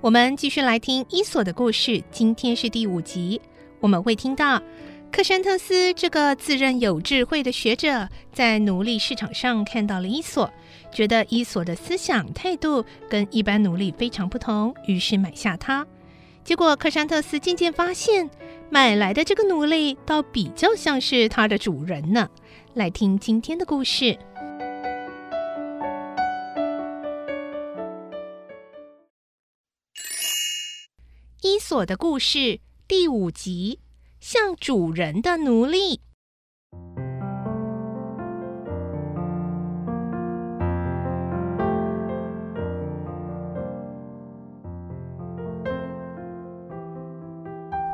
我们继续来听伊索的故事。今天是第五集，我们会听到克山特斯这个自认有智慧的学者，在奴隶市场上看到了伊索，觉得伊索的思想态度跟一般奴隶非常不同，于是买下他。结果克山特斯渐渐发现，买来的这个奴隶倒比较像是他的主人呢。来听今天的故事。索的故事第五集：像主人的奴隶。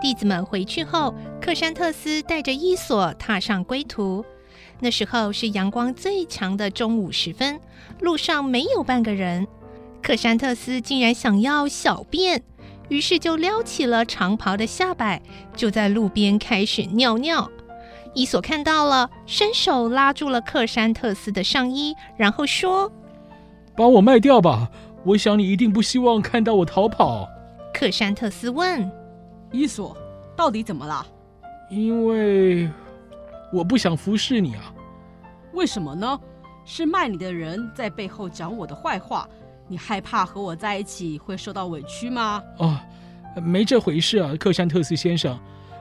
弟子们回去后，克山特斯带着伊索踏上归途。那时候是阳光最强的中午时分，路上没有半个人。克山特斯竟然想要小便。于是就撩起了长袍的下摆，就在路边开始尿尿。伊索看到了，伸手拉住了克山特斯的上衣，然后说：“把我卖掉吧！我想你一定不希望看到我逃跑。”克山特斯问：“伊索，到底怎么了？”“因为我不想服侍你啊。”“为什么呢？是卖你的人在背后讲我的坏话。”你害怕和我在一起会受到委屈吗？哦，没这回事啊，克山特斯先生。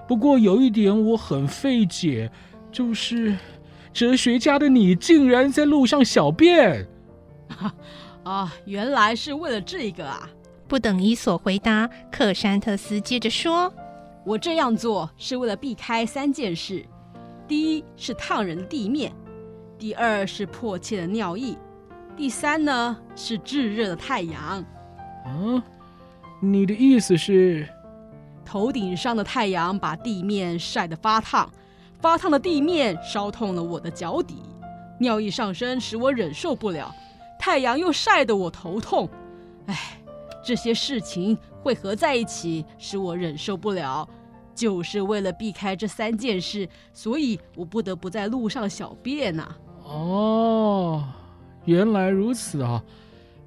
不过有一点我很费解，就是哲学家的你竟然在路上小便。啊，原来是为了这个啊！不等伊索回答，克山特斯接着说：“我这样做是为了避开三件事：第一是烫人的地面，第二是迫切的尿意。”第三呢，是炙热的太阳。啊，你的意思是，头顶上的太阳把地面晒得发烫，发烫的地面烧痛了我的脚底，尿意上升使我忍受不了，太阳又晒得我头痛。哎，这些事情汇合在一起，使我忍受不了。就是为了避开这三件事，所以我不得不在路上小便呐、啊。哦。原来如此啊，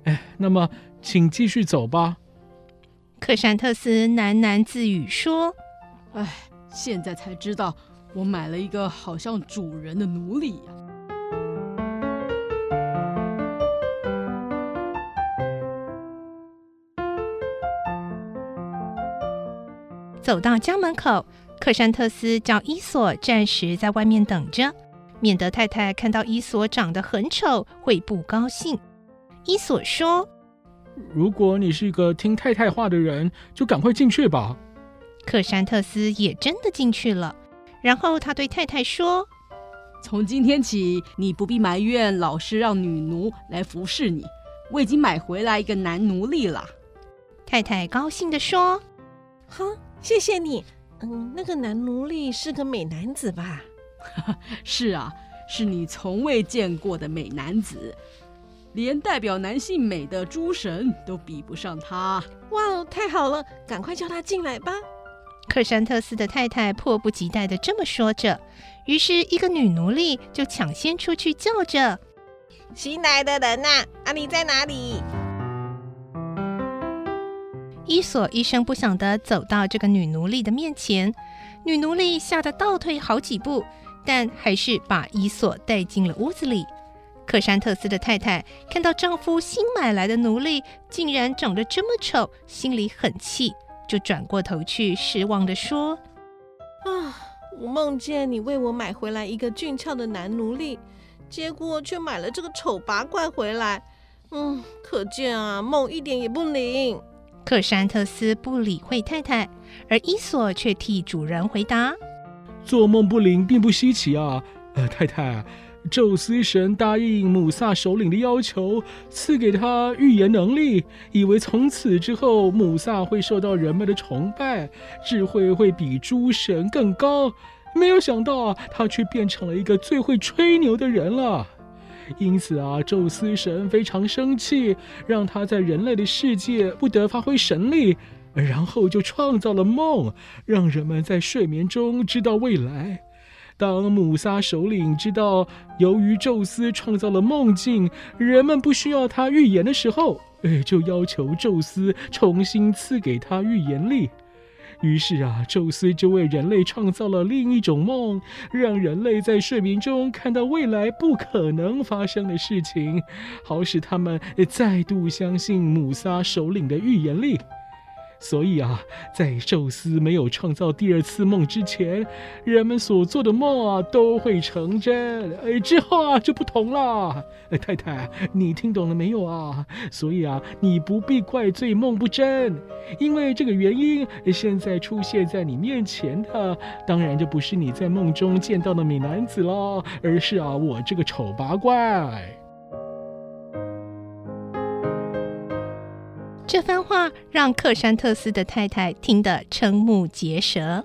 哎，那么请继续走吧。克珊特斯喃喃自语说：“哎，现在才知道我买了一个好像主人的奴隶呀。”走到家门口，克珊特斯叫伊索暂时在外面等着。免得太太看到伊索长得很丑会不高兴。伊索说：“如果你是一个听太太话的人，就赶快进去吧。”克山特斯也真的进去了。然后他对太太说：“从今天起，你不必埋怨老师让女奴来服侍你。我已经买回来一个男奴隶了。”太太高兴地说：“哼，谢谢你。嗯，那个男奴隶是个美男子吧？” 是啊，是你从未见过的美男子，连代表男性美的诸神都比不上他。哇哦，太好了，赶快叫他进来吧！克山特斯的太太迫不及待的这么说着，于是，一个女奴隶就抢先出去叫着：“新来的人呐，啊，你在哪里？”伊索一声不响的走到这个女奴隶的面前，女奴隶吓得倒退好几步。但还是把伊索带进了屋子里。克山特斯的太太看到丈夫新买来的奴隶竟然长得这么丑，心里很气，就转过头去，失望地说：“啊，我梦见你为我买回来一个俊俏的男奴隶，结果却买了这个丑八怪回来。嗯，可见啊，梦一点也不灵。”克山特斯不理会太太，而伊索却替主人回答：“做梦不灵并不稀奇啊，呃，太太。”宙斯神答应姆萨首领的要求，赐给他预言能力，以为从此之后姆萨会受到人们的崇拜，智慧会比诸神更高。没有想到啊，他却变成了一个最会吹牛的人了。因此啊，宙斯神非常生气，让他在人类的世界不得发挥神力，然后就创造了梦，让人们在睡眠中知道未来。当姆萨首领知道，由于宙斯创造了梦境，人们不需要他预言的时候，哎，就要求宙斯重新赐给他预言力。于是啊，宙斯就为人类创造了另一种梦，让人类在睡眠中看到未来不可能发生的事情，好使他们再度相信姆萨首领的预言力。所以啊，在宙斯没有创造第二次梦之前，人们所做的梦啊都会成真。哎，之后啊就不同了。太太，你听懂了没有啊？所以啊，你不必怪罪梦不真，因为这个原因，现在出现在你面前的，当然就不是你在梦中见到的美男子了，而是啊我这个丑八怪。这番话让克山特斯的太太听得瞠目结舌。